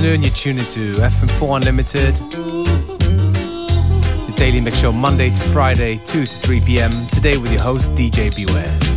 afternoon. You're tuning to FM4 Unlimited. The Daily Mix Show, Monday to Friday, 2 to 3 p.m. Today with your host, DJ Beware.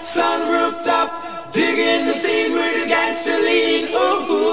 sun rooftop, digging the scene with the gangster lean. Ooh.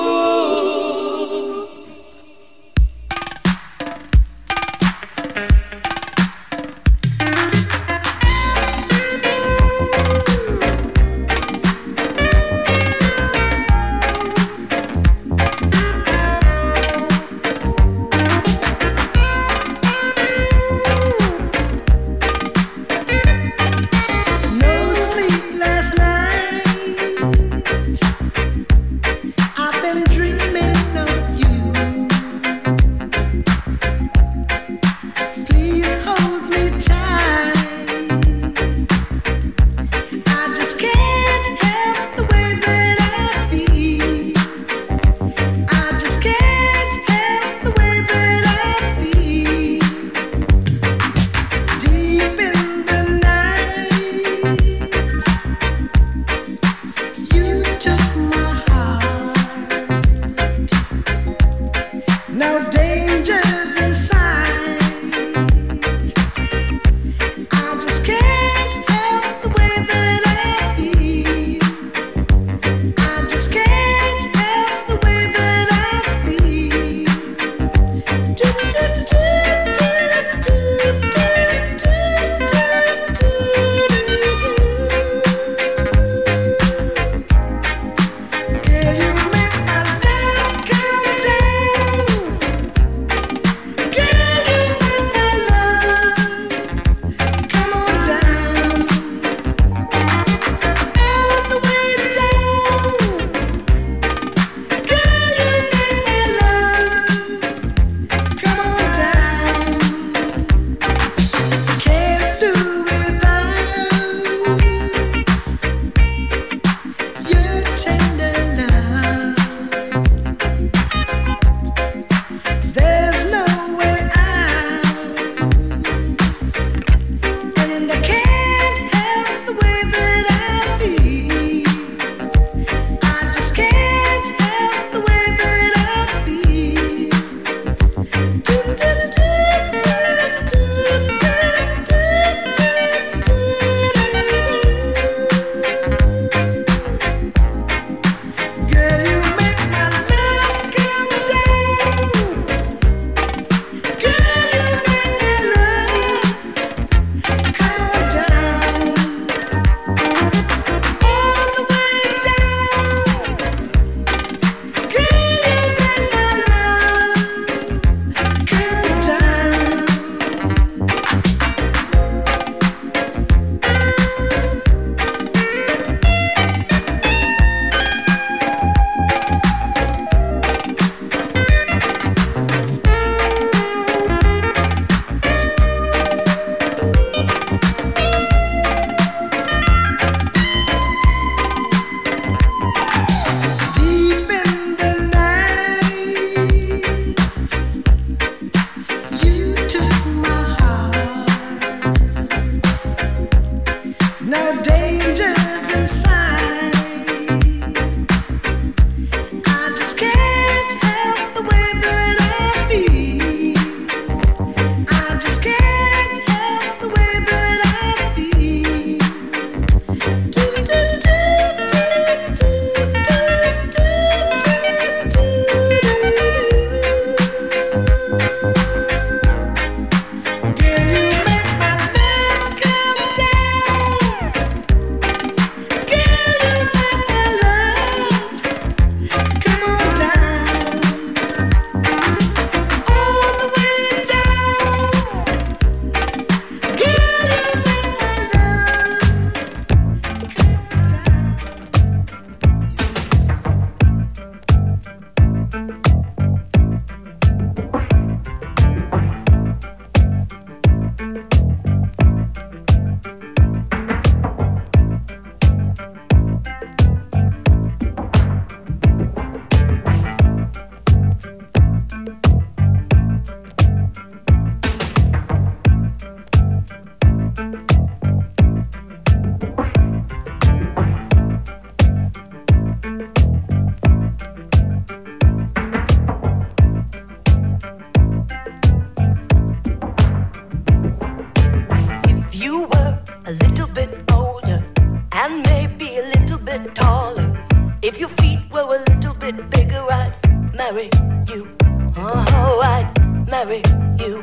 marry you.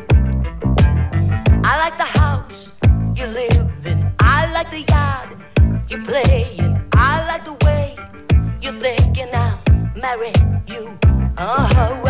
I like the house you live in. I like the yard you play in. I like the way you think, and I'll marry you. Uh huh.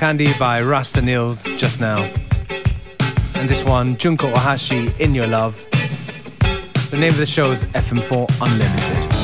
Candy by Rasta Nils just now. And this one, Junko Ohashi, In Your Love. The name of the show is FM4 Unlimited.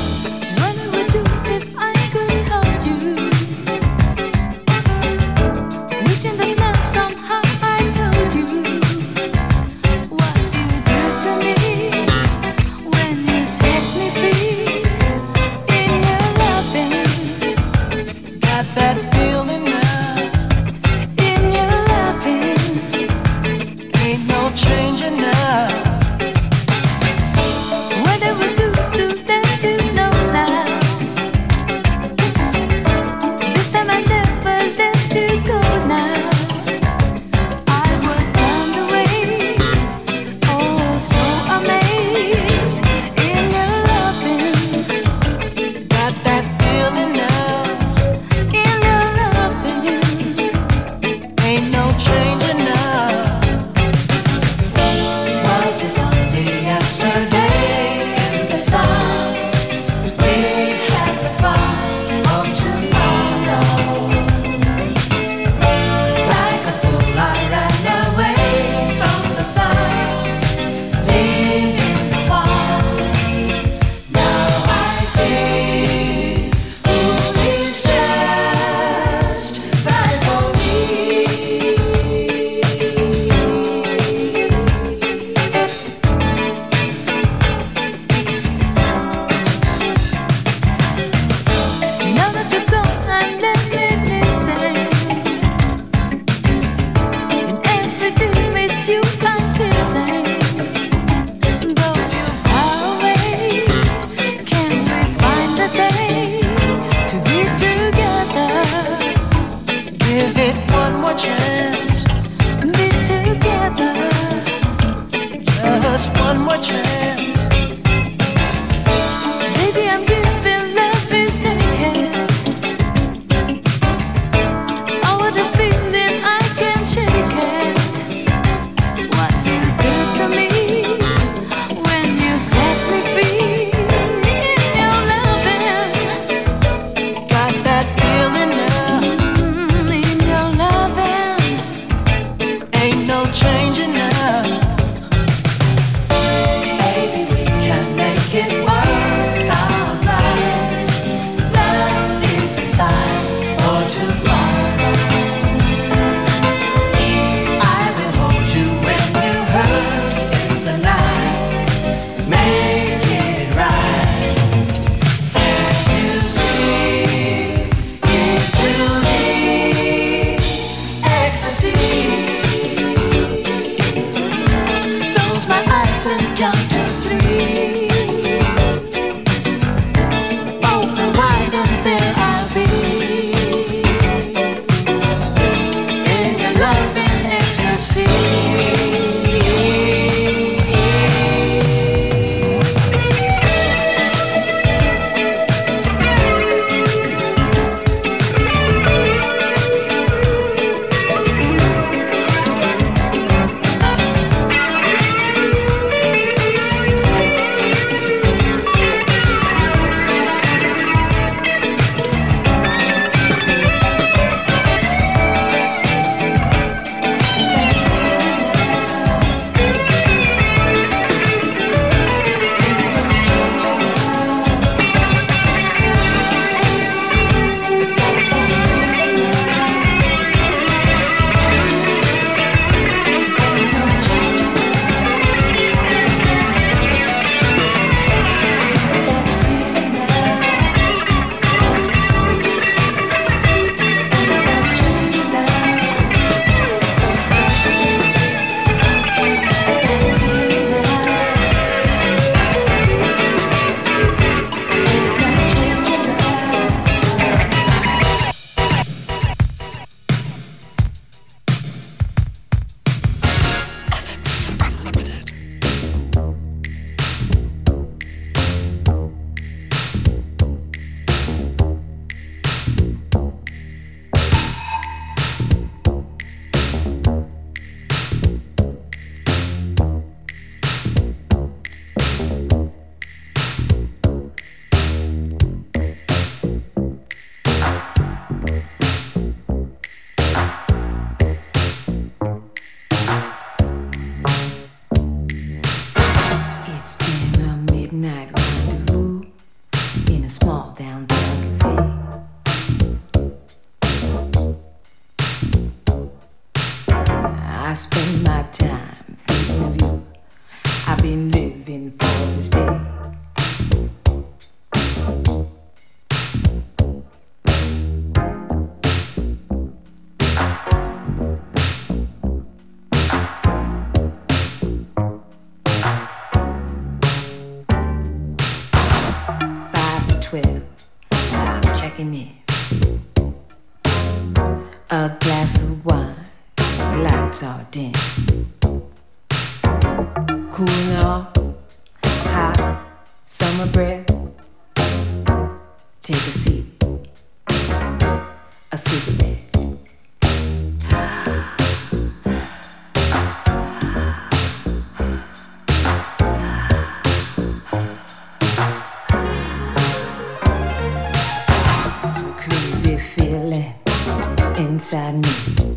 inside me.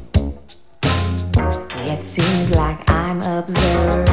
It seems like I'm observed.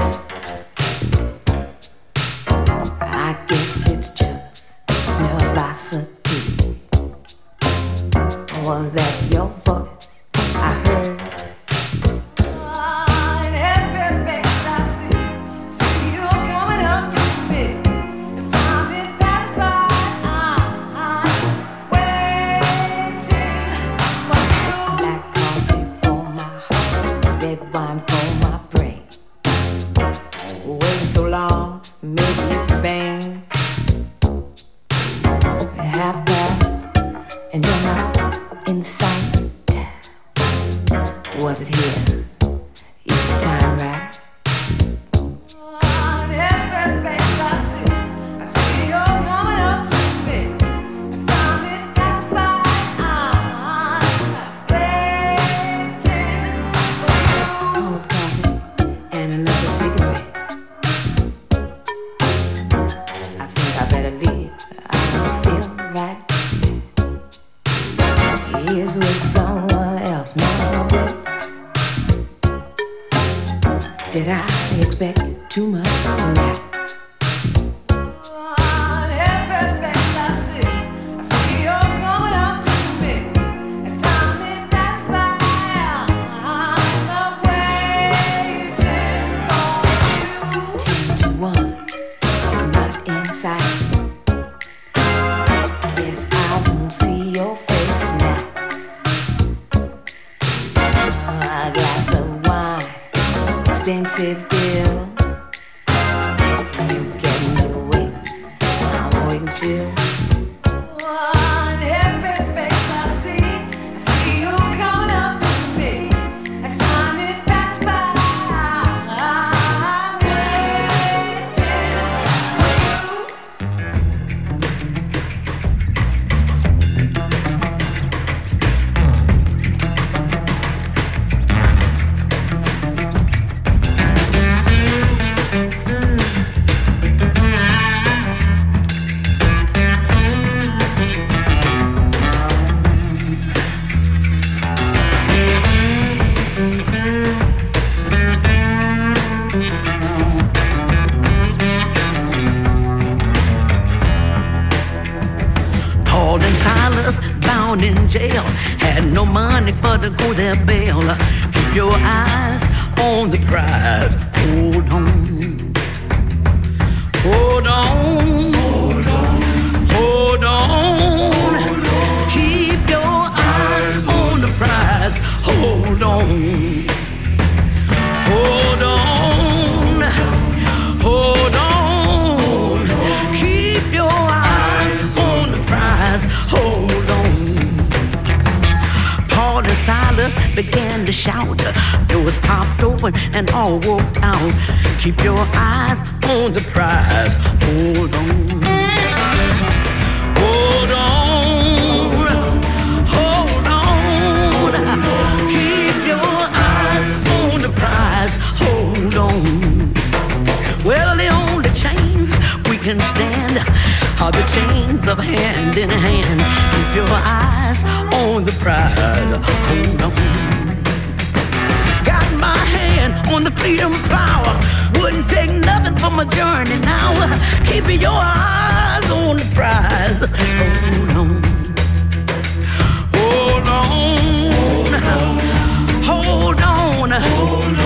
out. Keep your eyes on the prize. Hold on. Hold on. Hold on. Keep your eyes on the prize. Hold on. Well, the only chains we can stand are the chains of hand in hand. Keep your eyes on the prize. Hold on on the freedom power. Wouldn't take nothing for my journey now. Keeping your eyes on the prize. Hold on. Hold on. Hold on. Hold on. Hold on.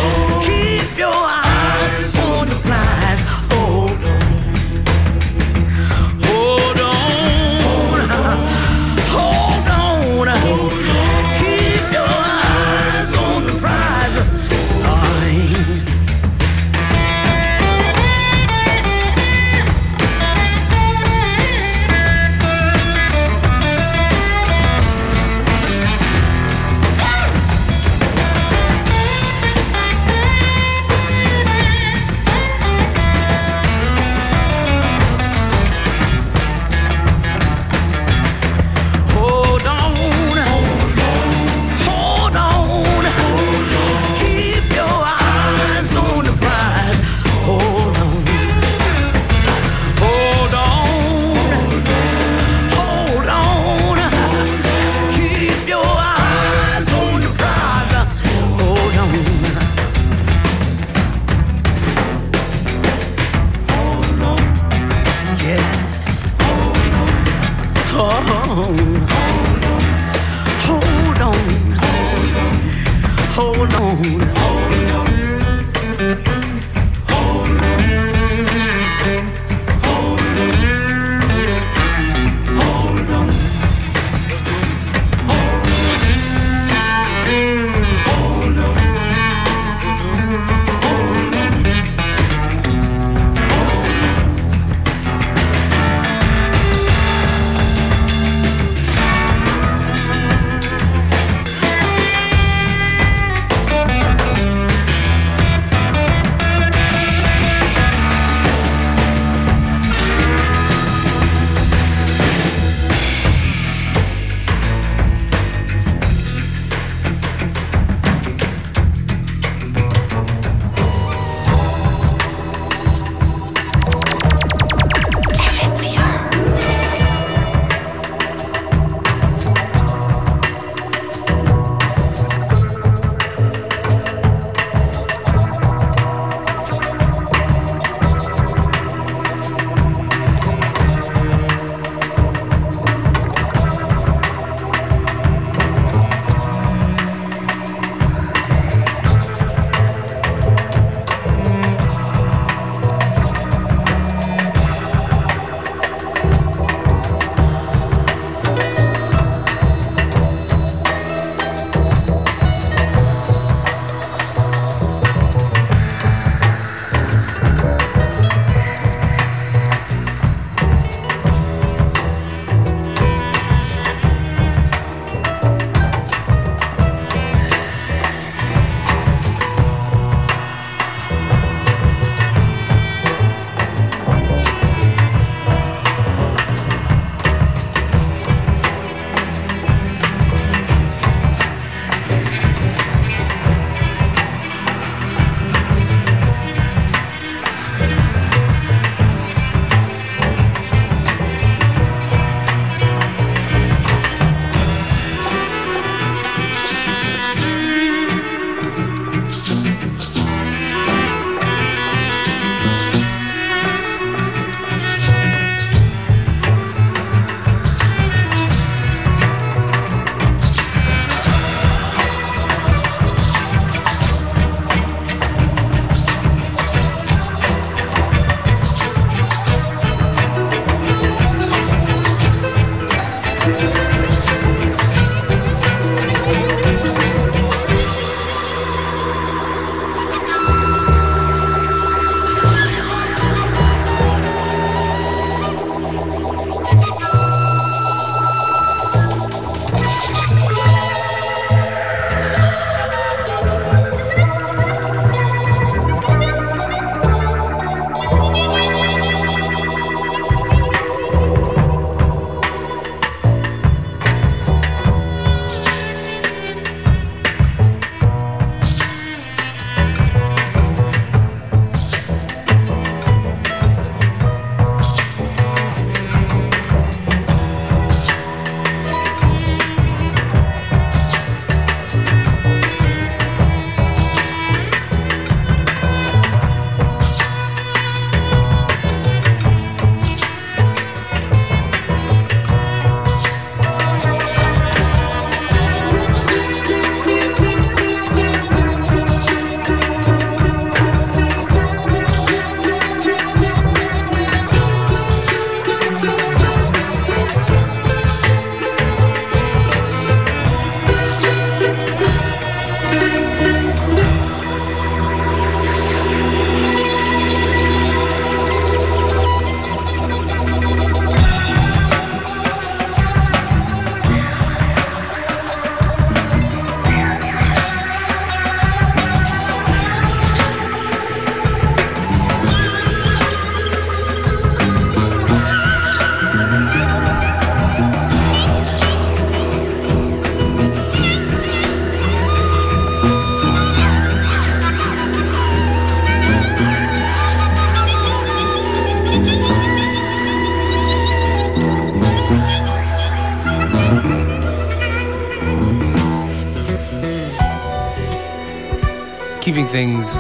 Things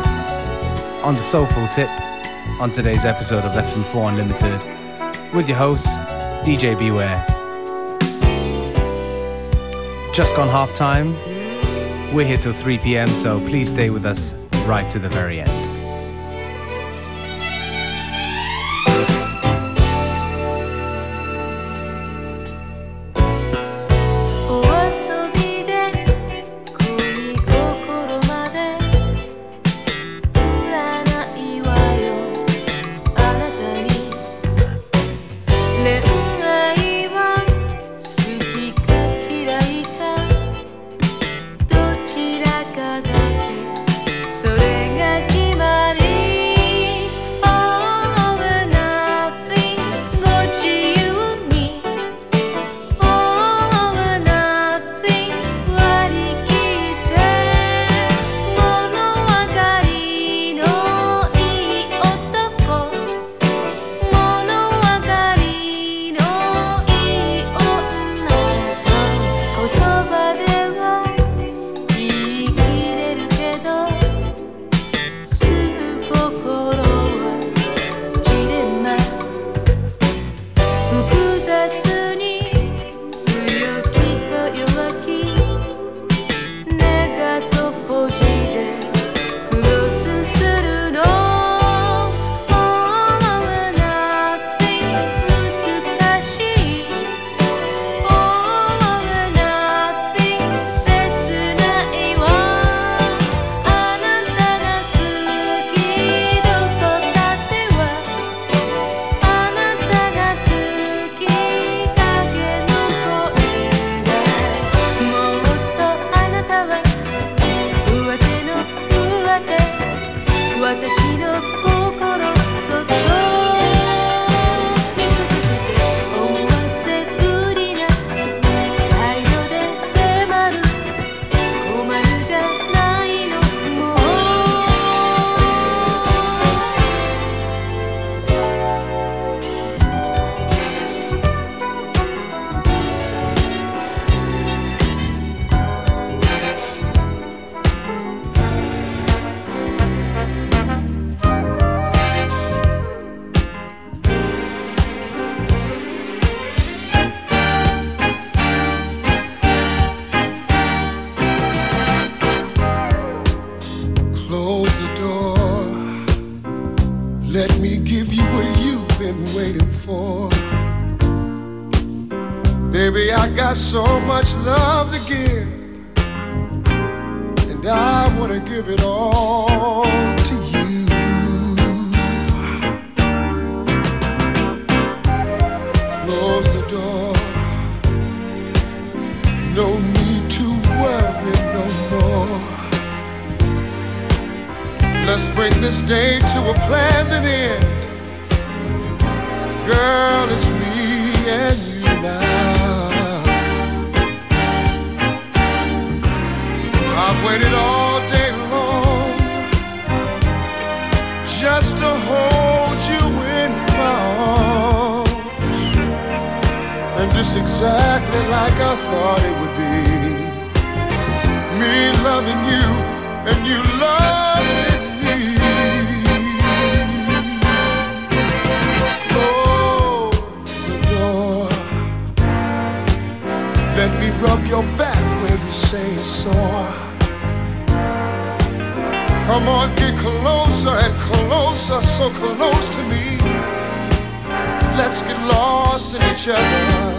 on the soulful tip on today's episode of FM4 Unlimited with your host, DJ Beware. Just gone half time. We're here till 3 p.m., so please stay with us right to the very end. exactly like I thought it would be. Me loving you and you loving me. Close the door. Let me rub your back where you say it's sore. Come on, get closer and closer, so close to me. Let's get lost in each other.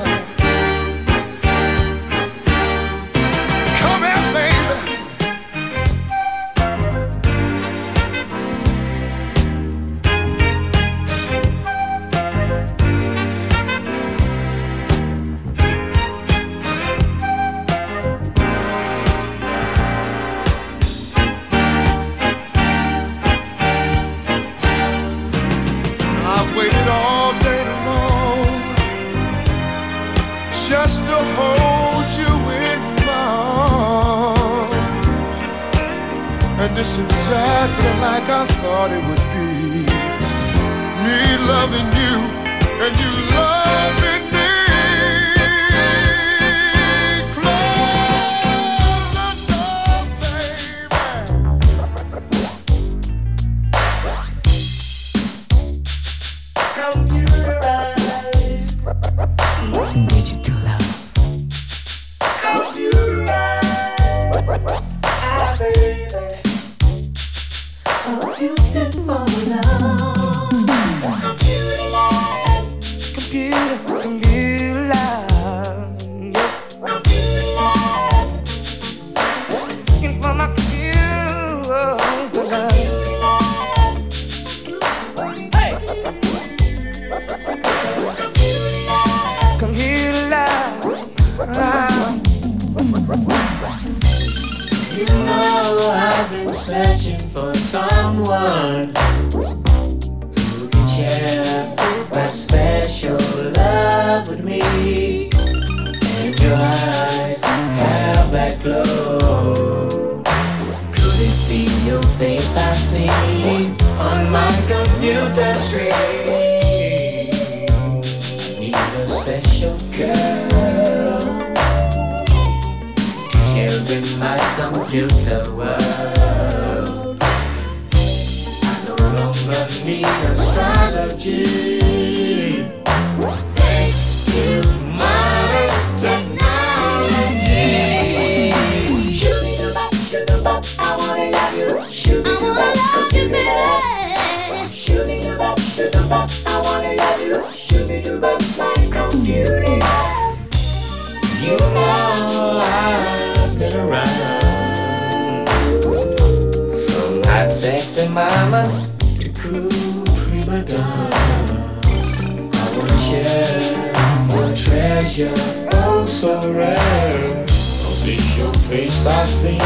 oh so rare. I see your face I see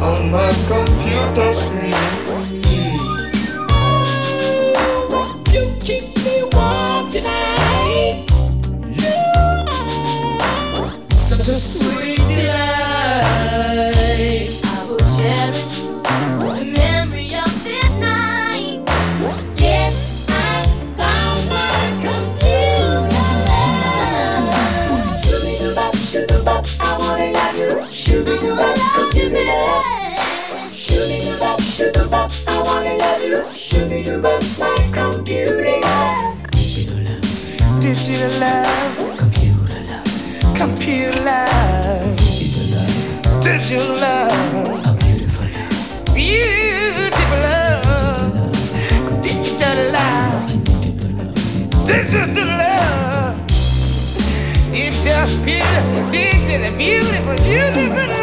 on my computer screen. Computer love. Digital love. Computer love. Computer love. Digital love. A beautiful love. Beautiful love. Digital love. Digital love. It's just beautiful, digital, beautiful, beautiful.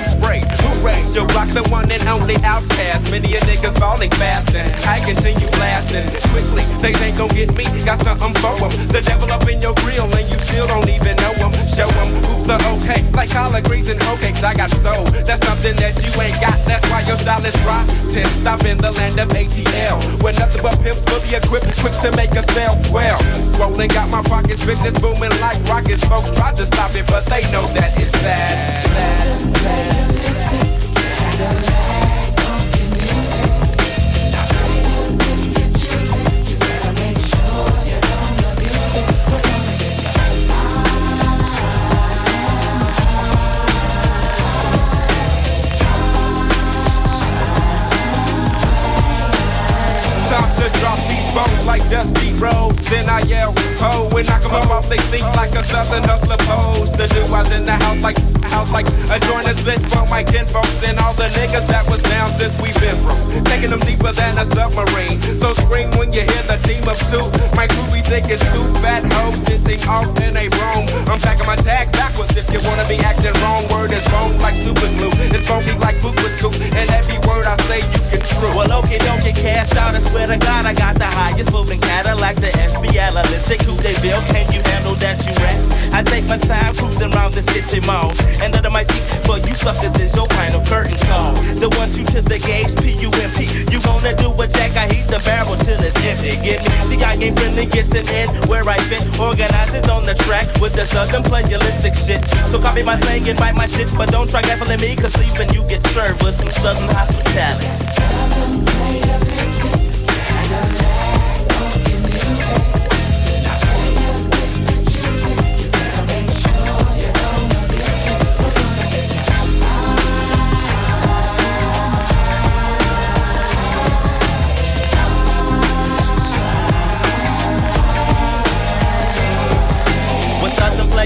Get too sprayed. Hooray, Joe Block, the one and only outcast. Many a niggas falling fast and I continue blasting. Quickly, they ain't gon' get me. Got something for 'em. The devil up in your grill and you still don't even know 'em. Show 'em who's the okay. Like collard greens and hoe cakes, I got soul. That's something that you ain't got. That's why your style is rotten. Stop in the land of ATL. Where nothing but pimps fully equipped, quick to make a sale swell. Swollen, got my pockets, business booming like rockets. Folks try to stop it, but they know that it's bad. bad. Time to drop these bones like dusty roads. Then I yell, oh, ho, when I come up off, they think like a southern hustler pose. The do I in the house like, house like a joint is lit for my kinfolks and all the niggas that was down since we been from. Taking them deeper than a submarine. So scream when you hear the team of two. My crew, we think it's two fat hoes sitting off in a room. I'm packing my tag backwards if you wanna be acting wrong. Word is wrong like super glue. It's funky like poop with scoop. And every word I say you can true. Well, okay, don't get cast out. I swear to God, I got the highest moving Cadillac, the FBI Analytic. Who they bill? Can you handle that, you rat? I take my time cruising around the city malls. And under my seat But you suckers is your kind of curtain call. The one two to the gauge, P-U-M-P. You gonna do a jack, I heat the barrel till it's empty. Get me? See, I ain't friendly, gets an in where I fit. Organized Noize on the track with the southern playalistic shit. So copy my slang and bite my shit, but don't try gaffling me, cause sleeping you get served with some southern hospitality. When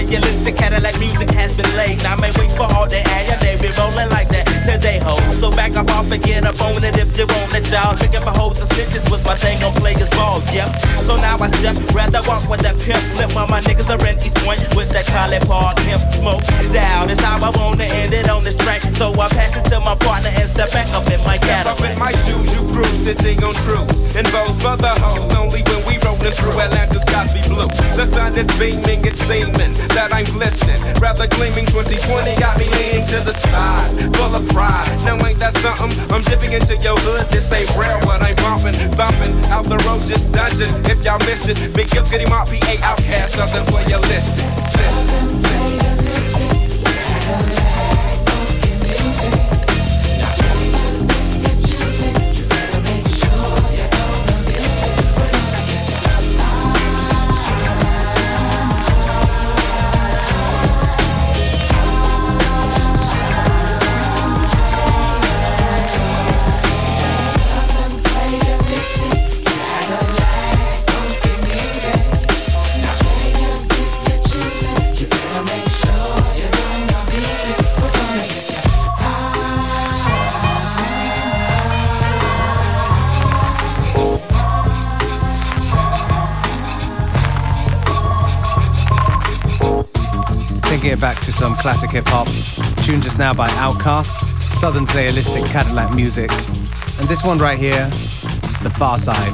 southern playalistic Cadillac music has been laid, Now I may wait for all the air, they be rolling like that they hold. So back up off and get up on it if you want it, y'all. Drinking for hoes and snitches was my thing on players ball, yep. So now I step, rather walk with that pimp lip while my niggas are in East Point with that College Park pimp smoke. Down, it's how I wanna end it on this track. So I pass it to my partner and step back up in my Step up in my shoes, you cruise, sitting on truth. And for the hoes, only when rolling through Atlanta's Cosby Blue. The sun is beaming, it's seeming that I'm glistening. Rather gleaming, 2020 got me leaning to the side, full of pride. Now ain't that something? I'm dipping into your hood, this ain't rare, what I'm bumping, bumping out the road, just dungeon. If y'all missed it, big up, getting my PA outcast, something for your list. Taking to some classic hip hop. Tuned just now by Outkast, Southern playalistic Cadillac music. And this one right here, The Pharcyde,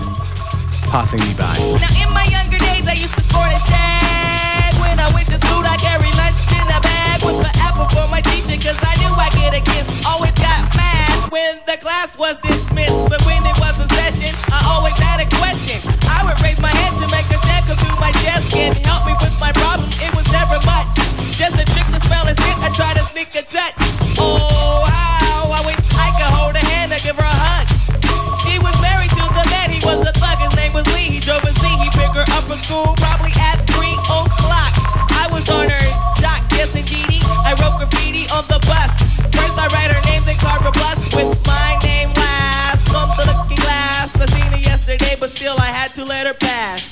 passing me by. Now in my younger days, I used to sport a shag. When I went to school, I carried lunch in a bag with the apple for my teacher, cause I knew I'd get a kiss. Always got mad when the class was dismissed, but when it was a session, I always had a question. I would raise my hand to make a step come through my desk and help me with my problem. It was never much, just a trick to spell a hit. I try to sneak a touch. Oh, how I wish I could hold her hand and give her a hug. She was married to the man, he was a thug, his name was Lee. He drove a Z, he picked her up from school, probably at 3 o'clock. I was on her jock, yes indeedy. I wrote pass.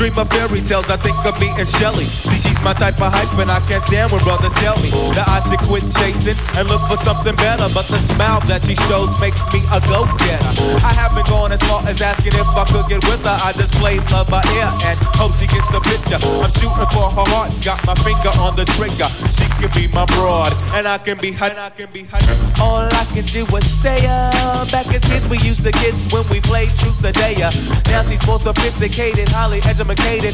Dream of fairy tales, I think of me and Shelly. See, she's my type of hype, and I can't stand when brothers tell me that I should quit chasing and look for something better. But the smile that she shows makes me a go-getter. I haven't gone as far as asking if I could get with her. I just play love by ear and hope she gets the picture. I'm shooting for her heart, got my finger on the trigger. She can be my broad, and I can be. And I can be her. All I can do is stay up. Back as kids, we used to kiss when we played truth or dare. Now she's more sophisticated, highly educated,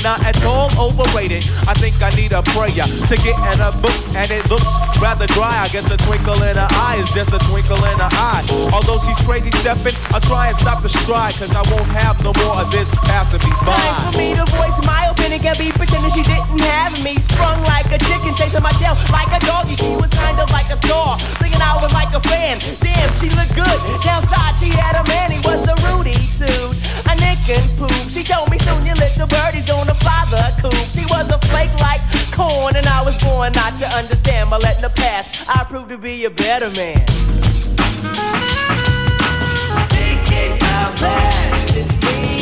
not at all overrated. I think I need a prayer to get in a book, and it looks rather dry. I guess a twinkle in her eye is just a twinkle in her eye. Although she's crazy stepping, I'll try and stop the stride, cause I won't have no more of this passing me by. Time for me to voice my opinion. Can't be pretending she didn't have me. Sprung like a chicken, chasing my tail like a doggy. She was kind of like a star, thinking I was like a fan. Damn, she looked good. Downside, she had a man, he was a Rudy suit. A nick and poop. She told me soon your little birdie's gonna fly the coop. She was a flake like corn, and I was born not to understand. But letting her pass, I proved to be a better man. Thinking so bad, me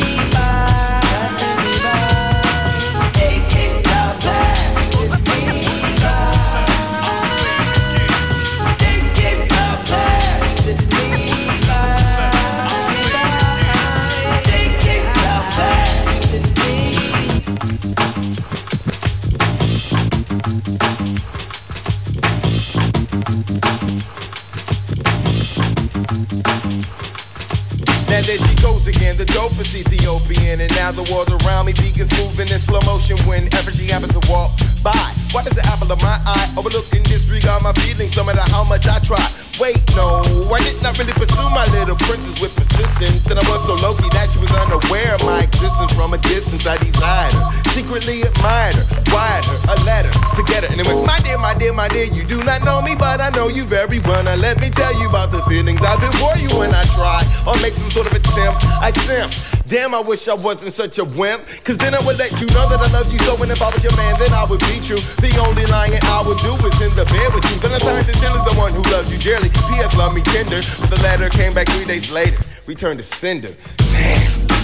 there she goes again, the dopest Ethiopian. And now the world around me begins moving in slow motion whenever she happens to walk by. Why does the apple of my eye overlook and disregard my feelings no matter how much I try? Wait, no, I did not really pursue my little princess with persistence. And I was so low key that she was unaware of my existence from a distance. I desired her, secretly admired her, wired her a letter to get her. And it went, my dear, my dear, my dear, you do not know me, but I know you very well. Now let me tell you about the feelings I've been for you when I try or make some sort of attempt. I simp. Damn, I wish I wasn't such a wimp. Cause then I would let you know that I love you so. And if I was your man, then I would be true. The only lying I would do is in the bed with you. Valentine's is the one who loves you dearly. P.S. Love me tender. But the letter came back three days later. Returned to sender. Damn.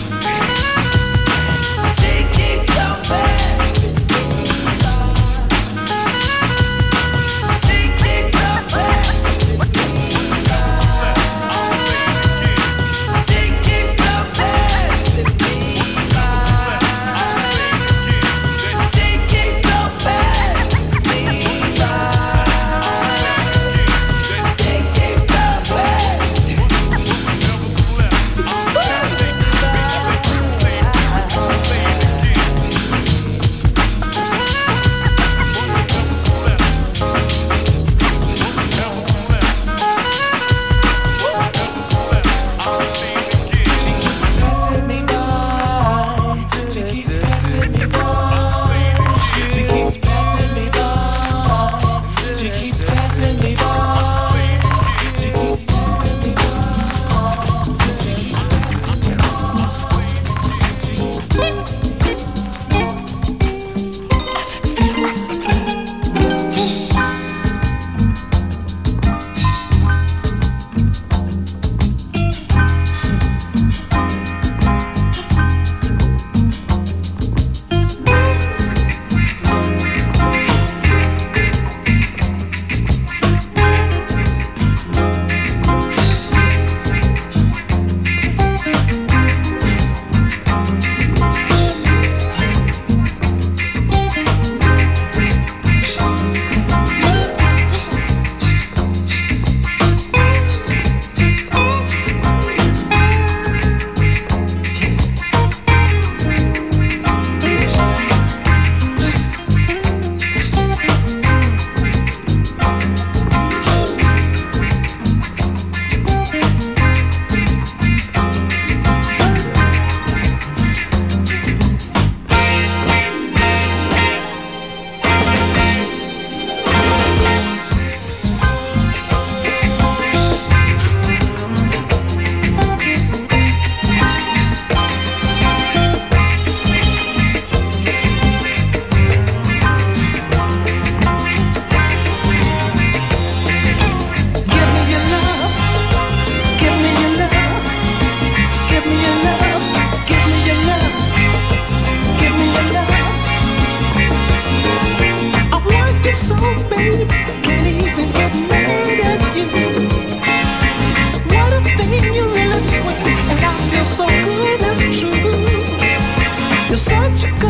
Such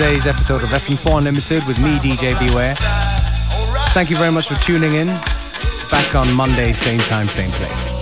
today's episode of FM4 Unlimited with me, DJ Beware. Thank you very much for tuning in. Back on Monday, same time, same place.